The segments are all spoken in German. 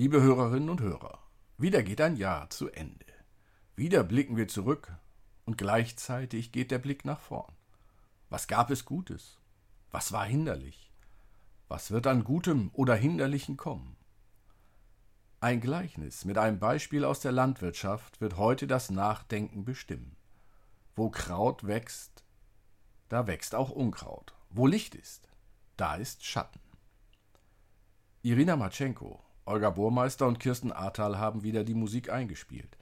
Liebe Hörerinnen und Hörer, wieder geht ein Jahr zu Ende. Wieder blicken wir zurück und gleichzeitig geht der Blick nach vorn. Was gab es Gutes? Was war hinderlich? Was wird an Gutem oder Hinderlichen kommen? Ein Gleichnis mit einem Beispiel aus der Landwirtschaft wird heute das Nachdenken bestimmen. Wo Kraut wächst, da wächst auch Unkraut. Wo Licht ist, da ist Schatten. Irina Matschenko, Olga Burmeister und Kirsten Ahrtal haben wieder die Musik eingespielt.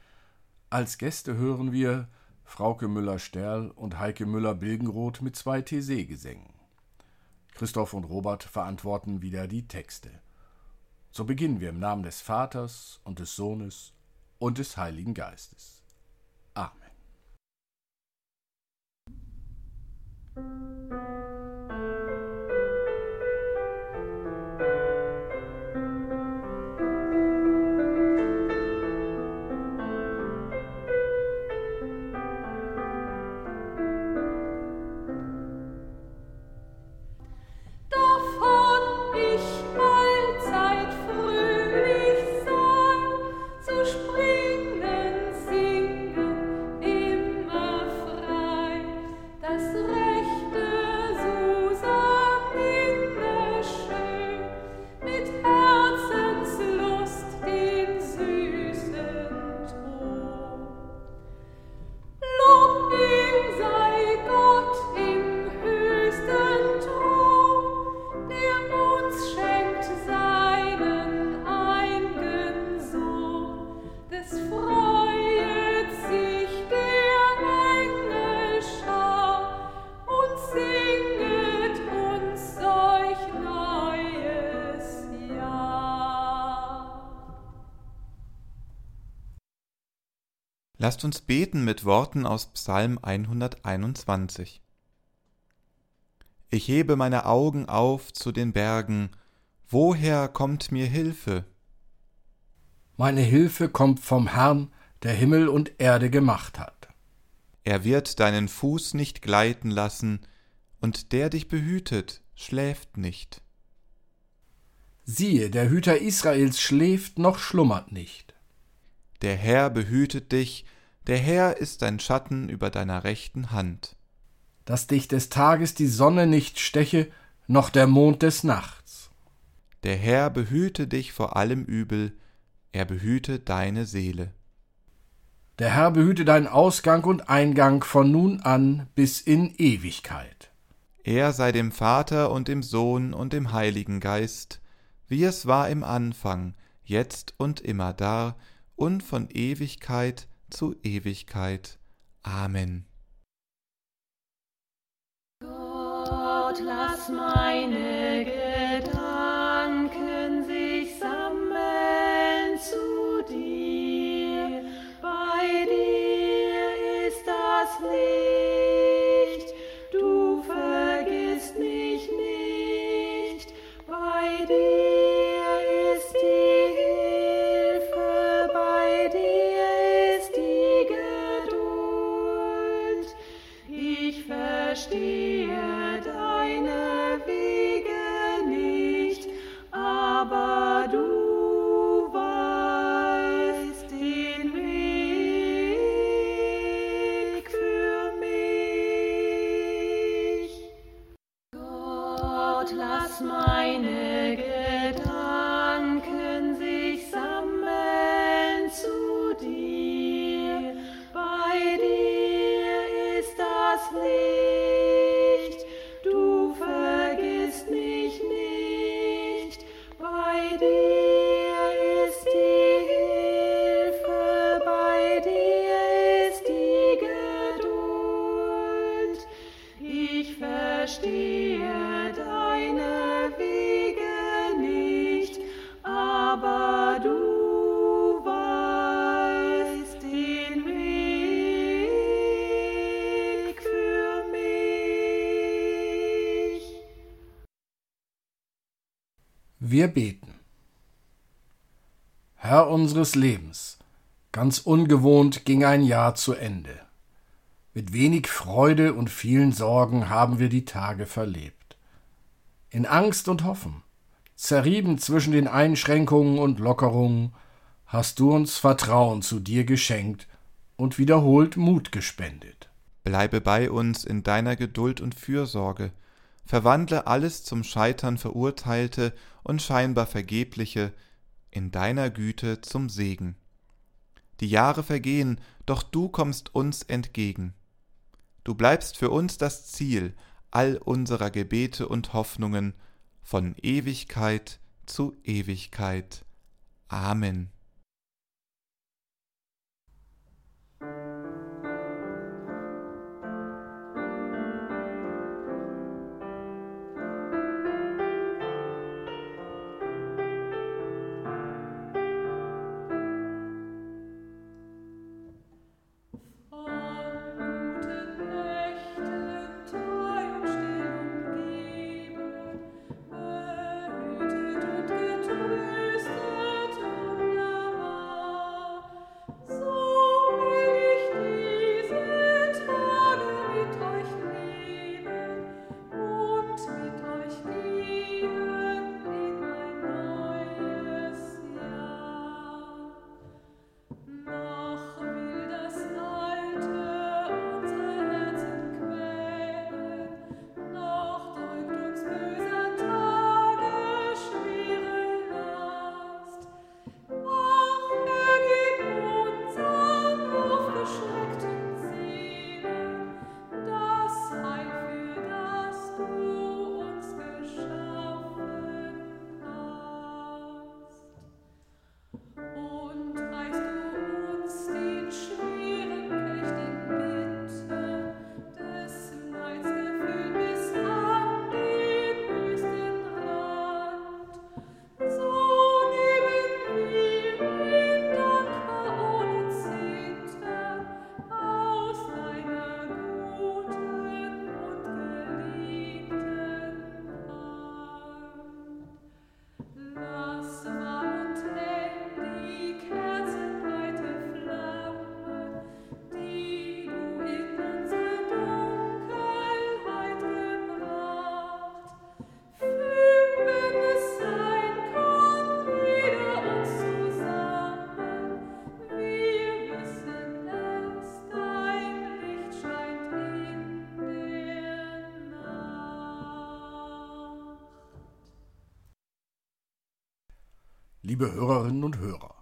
Als Gäste hören wir Frauke Müller-Sterl und Heike Müller-Bilgenroth mit zwei TC-Gesängen. Christoph und Robert verantworten wieder die Texte. So beginnen wir im Namen des Vaters und des Sohnes und des Heiligen Geistes. Amen. Lasst uns beten mit Worten aus Psalm 121. Ich hebe meine Augen auf zu den Bergen, woher kommt mir Hilfe? Meine Hilfe kommt vom Herrn, der Himmel und Erde gemacht hat. Er wird deinen Fuß nicht gleiten lassen, und der dich behütet, schläft nicht. Siehe, der Hüter Israels schläft noch schlummert nicht. Der Herr behütet dich, der Herr ist dein Schatten über deiner rechten Hand. Dass dich des Tages die Sonne nicht steche, noch der Mond des Nachts. Der Herr behüte dich vor allem Übel, er behüte deine Seele. Der Herr behüte deinen Ausgang und Eingang von nun an bis in Ewigkeit. Er sei dem Vater und dem Sohn und dem Heiligen Geist, wie es war im Anfang, jetzt und immer da und von Ewigkeit zu Ewigkeit. Amen. Gott, lass meine Gedanken Wir beten. Herr unseres Lebens, ganz ungewohnt ging ein Jahr zu Ende. Mit wenig Freude und vielen Sorgen haben wir die Tage verlebt. In Angst und Hoffen, Zerrieben zwischen den Einschränkungen und Lockerungen, hast du uns Vertrauen zu dir geschenkt und wiederholt Mut gespendet. Bleibe bei uns in deiner Geduld und Fürsorge, verwandle alles zum Scheitern verurteilte und scheinbar vergebliche in deiner Güte zum Segen. Die Jahre vergehen, doch du kommst uns entgegen. Du bleibst für uns das Ziel all unserer Gebete und Hoffnungen von Ewigkeit zu Ewigkeit. Amen. Liebe Hörerinnen und Hörer,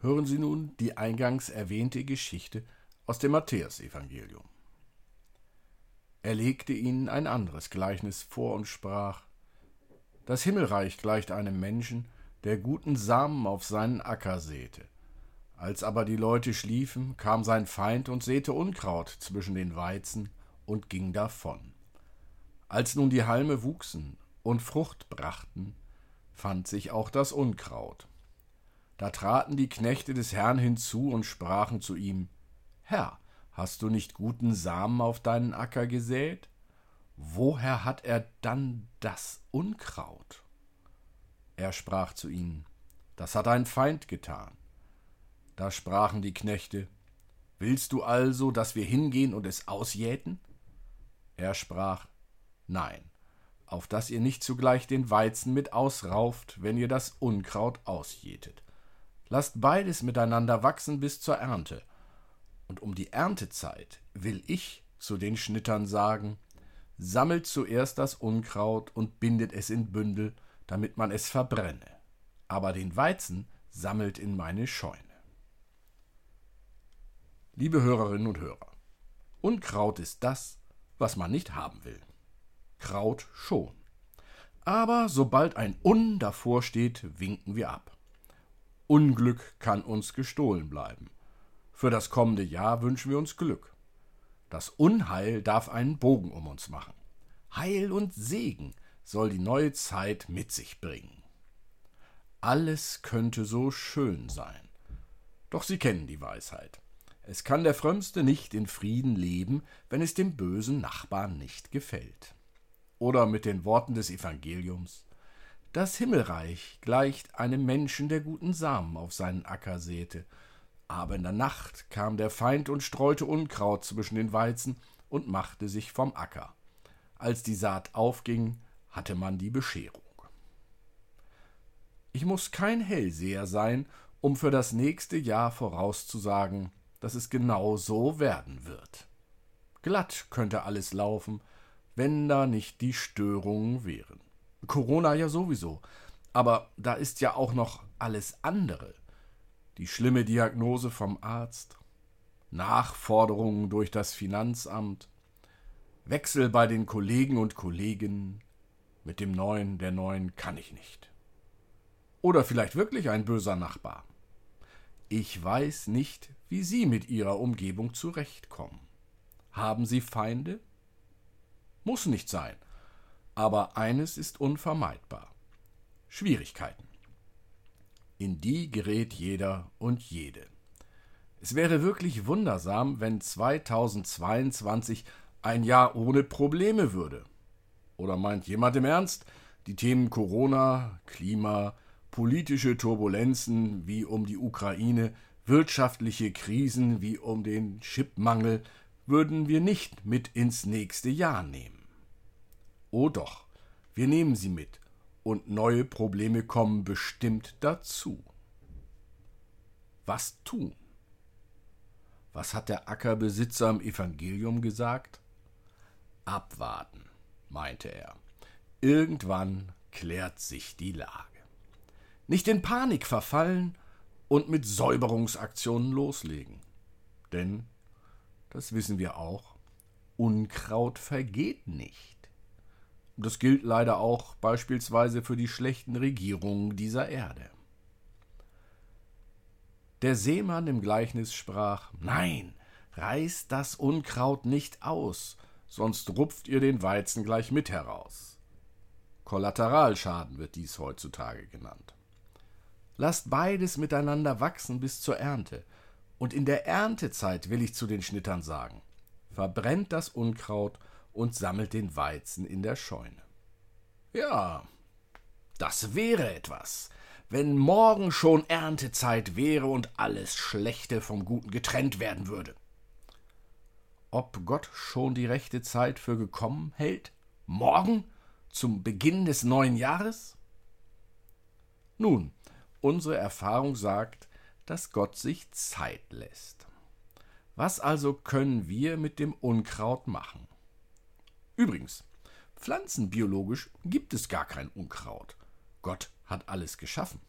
hören Sie nun die eingangs erwähnte Geschichte aus dem Matthäusevangelium. Er legte ihnen ein anderes Gleichnis vor und sprach: Das Himmelreich gleicht einem Menschen, der guten Samen auf seinen Acker säte. Als aber die Leute schliefen, kam sein Feind und säte Unkraut zwischen den Weizen und ging davon. Als nun die Halme wuchsen und Frucht brachten, fand sich auch das Unkraut. Da traten die Knechte des Herrn hinzu und sprachen zu ihm Herr, hast du nicht guten Samen auf deinen Acker gesät? Woher hat er dann das Unkraut? Er sprach zu ihnen Das hat ein Feind getan. Da sprachen die Knechte Willst du also, dass wir hingehen und es ausjäten? Er sprach Nein, auf dass ihr nicht zugleich den Weizen mit ausrauft, wenn ihr das Unkraut ausjätet. Lasst beides miteinander wachsen bis zur Ernte. Und um die Erntezeit will ich zu den Schnittern sagen, sammelt zuerst das Unkraut und bindet es in Bündel, damit man es verbrenne. Aber den Weizen sammelt in meine Scheune. Liebe Hörerinnen und Hörer, Unkraut ist das, was man nicht haben will. Kraut schon. Aber sobald ein Un davor steht, winken wir ab. Unglück kann uns gestohlen bleiben. Für das kommende Jahr wünschen wir uns Glück. Das Unheil darf einen Bogen um uns machen. Heil und Segen soll die neue Zeit mit sich bringen. Alles könnte so schön sein. Doch Sie kennen die Weisheit. Es kann der Frömmste nicht in Frieden leben, wenn es dem bösen Nachbarn nicht gefällt. Oder mit den Worten des Evangeliums Das Himmelreich gleicht einem Menschen, der guten Samen auf seinen Acker säte. Aber in der Nacht kam der Feind und streute Unkraut zwischen den Weizen und machte sich vom Acker. Als die Saat aufging, hatte man die Bescherung. Ich muss kein Hellseher sein, um für das nächste Jahr vorauszusagen, dass es genau so werden wird. Glatt könnte alles laufen, wenn da nicht die Störungen wären. Corona ja sowieso, aber da ist ja auch noch alles andere. Die schlimme Diagnose vom Arzt, Nachforderungen durch das Finanzamt, Wechsel bei den Kollegen und Kolleginnen, mit dem Neuen, der Neuen kann ich nicht. Oder vielleicht wirklich ein böser Nachbar. Ich weiß nicht, wie Sie mit Ihrer Umgebung zurechtkommen. Haben Sie Feinde? Muss nicht sein. Aber eines ist unvermeidbar. Schwierigkeiten. In die gerät jeder und jede. Es wäre wirklich wundersam, wenn 2022 ein Jahr ohne Probleme würde. Oder meint jemand im Ernst, die Themen Corona, Klima, politische Turbulenzen wie um die Ukraine, wirtschaftliche Krisen wie um den Chipmangel würden wir nicht mit ins nächste Jahr nehmen. Oh doch, wir nehmen sie mit, und neue Probleme kommen bestimmt dazu. Was tun? Was hat der Ackerbesitzer im Evangelium gesagt? Abwarten, meinte er. Irgendwann klärt sich die Lage nicht in Panik verfallen und mit Säuberungsaktionen loslegen. Denn, das wissen wir auch, Unkraut vergeht nicht. Das gilt leider auch beispielsweise für die schlechten Regierungen dieser Erde. Der Seemann im Gleichnis sprach Nein, reißt das Unkraut nicht aus, sonst rupft ihr den Weizen gleich mit heraus. Kollateralschaden wird dies heutzutage genannt. Lasst beides miteinander wachsen bis zur Ernte. Und in der Erntezeit will ich zu den Schnittern sagen: Verbrennt das Unkraut und sammelt den Weizen in der Scheune. Ja, das wäre etwas, wenn morgen schon Erntezeit wäre und alles Schlechte vom Guten getrennt werden würde. Ob Gott schon die rechte Zeit für gekommen hält? Morgen? Zum Beginn des neuen Jahres? Nun, Unsere Erfahrung sagt, dass Gott sich Zeit lässt. Was also können wir mit dem Unkraut machen? Übrigens, pflanzenbiologisch gibt es gar kein Unkraut. Gott hat alles geschaffen.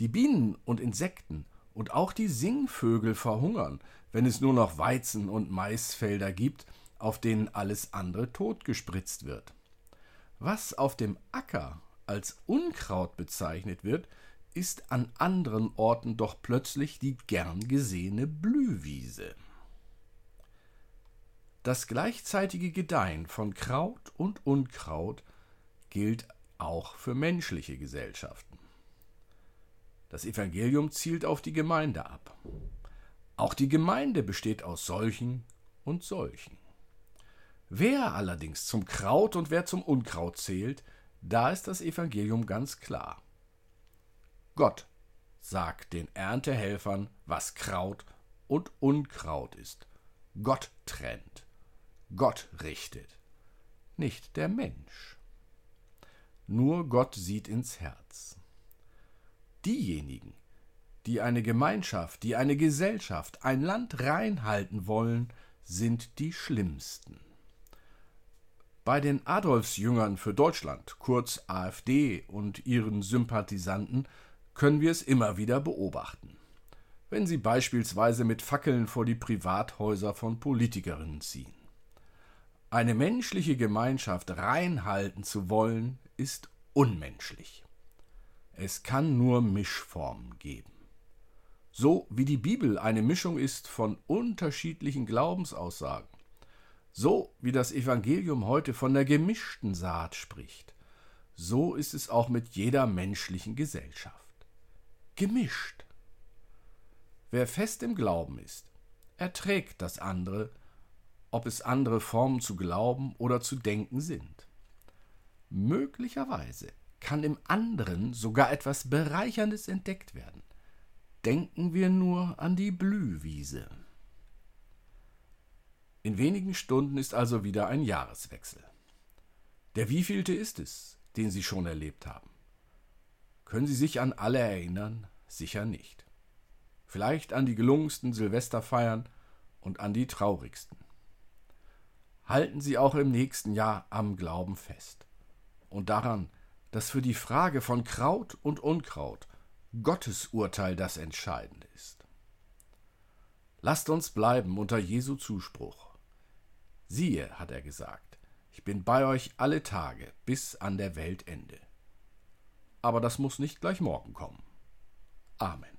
Die Bienen und Insekten und auch die Singvögel verhungern, wenn es nur noch Weizen- und Maisfelder gibt, auf denen alles andere totgespritzt wird. Was auf dem Acker als Unkraut bezeichnet wird, ist an anderen Orten doch plötzlich die gern gesehene Blühwiese. Das gleichzeitige Gedeihen von Kraut und Unkraut gilt auch für menschliche Gesellschaften. Das Evangelium zielt auf die Gemeinde ab. Auch die Gemeinde besteht aus solchen und solchen. Wer allerdings zum Kraut und wer zum Unkraut zählt, da ist das Evangelium ganz klar. Gott sagt den Erntehelfern, was Kraut und Unkraut ist. Gott trennt. Gott richtet. Nicht der Mensch. Nur Gott sieht ins Herz. Diejenigen, die eine Gemeinschaft, die eine Gesellschaft, ein Land reinhalten wollen, sind die schlimmsten. Bei den Adolfsjüngern für Deutschland, kurz AfD und ihren Sympathisanten, können wir es immer wieder beobachten. Wenn sie beispielsweise mit Fackeln vor die Privathäuser von Politikerinnen ziehen. Eine menschliche Gemeinschaft reinhalten zu wollen, ist unmenschlich. Es kann nur Mischformen geben. So wie die Bibel eine Mischung ist von unterschiedlichen Glaubensaussagen, so wie das Evangelium heute von der gemischten Saat spricht, so ist es auch mit jeder menschlichen Gesellschaft gemischt. Wer fest im Glauben ist, erträgt das andere, ob es andere Formen zu glauben oder zu denken sind. Möglicherweise kann im anderen sogar etwas Bereicherndes entdeckt werden. Denken wir nur an die Blühwiese. In wenigen Stunden ist also wieder ein Jahreswechsel. Der wievielte ist es, den Sie schon erlebt haben? Können Sie sich an alle erinnern? Sicher nicht. Vielleicht an die gelungensten Silvesterfeiern und an die traurigsten. Halten Sie auch im nächsten Jahr am Glauben fest und daran, dass für die Frage von Kraut und Unkraut Gottes Urteil das Entscheidende ist. Lasst uns bleiben unter Jesu Zuspruch. Siehe, hat er gesagt, ich bin bei euch alle Tage bis an der Weltende. Aber das muss nicht gleich morgen kommen. Amen.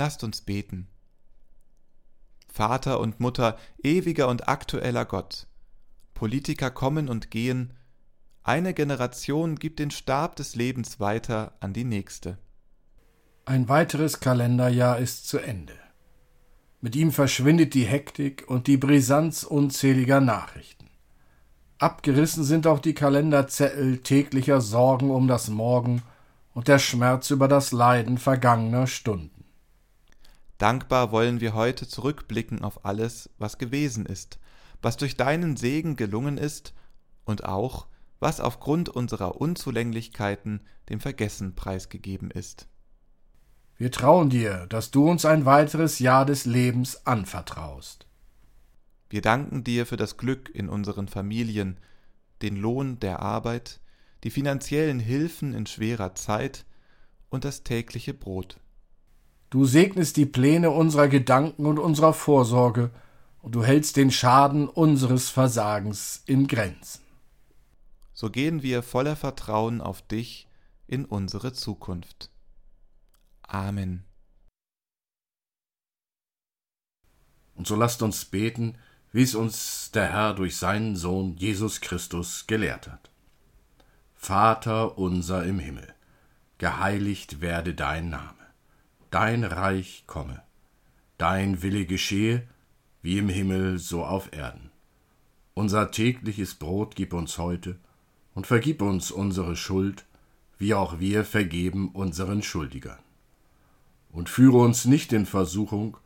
Lasst uns beten. Vater und Mutter, ewiger und aktueller Gott, Politiker kommen und gehen, eine Generation gibt den Stab des Lebens weiter an die nächste. Ein weiteres Kalenderjahr ist zu Ende. Mit ihm verschwindet die Hektik und die Brisanz unzähliger Nachrichten. Abgerissen sind auch die Kalenderzettel täglicher Sorgen um das Morgen und der Schmerz über das Leiden vergangener Stunden. Dankbar wollen wir heute zurückblicken auf alles, was gewesen ist, was durch deinen Segen gelungen ist und auch, was aufgrund unserer Unzulänglichkeiten dem Vergessen preisgegeben ist. Wir trauen dir, dass du uns ein weiteres Jahr des Lebens anvertraust. Wir danken dir für das Glück in unseren Familien, den Lohn der Arbeit, die finanziellen Hilfen in schwerer Zeit und das tägliche Brot. Du segnest die Pläne unserer Gedanken und unserer Vorsorge, und du hältst den Schaden unseres Versagens in Grenzen. So gehen wir voller Vertrauen auf dich in unsere Zukunft. Amen. Und so lasst uns beten, wie es uns der Herr durch seinen Sohn Jesus Christus gelehrt hat. Vater unser im Himmel, geheiligt werde dein Name dein Reich komme, dein Wille geschehe, wie im Himmel so auf Erden. Unser tägliches Brot gib uns heute und vergib uns unsere Schuld, wie auch wir vergeben unseren Schuldigern. Und führe uns nicht in Versuchung,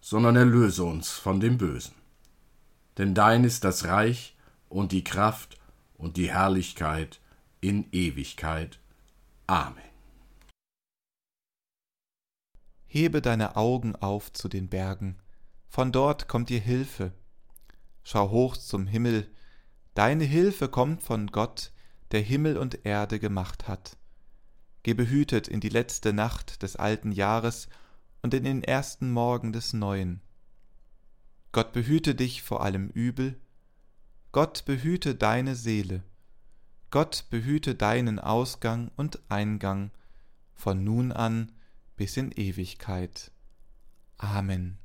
sondern erlöse uns von dem Bösen. Denn dein ist das Reich und die Kraft und die Herrlichkeit in Ewigkeit. Amen. Hebe deine Augen auf zu den Bergen, von dort kommt dir Hilfe. Schau hoch zum Himmel, deine Hilfe kommt von Gott, der Himmel und Erde gemacht hat. Geh behütet in die letzte Nacht des alten Jahres und in den ersten Morgen des Neuen. Gott behüte dich vor allem Übel, Gott behüte deine Seele, Gott behüte deinen Ausgang und Eingang von nun an bis in Ewigkeit. Amen.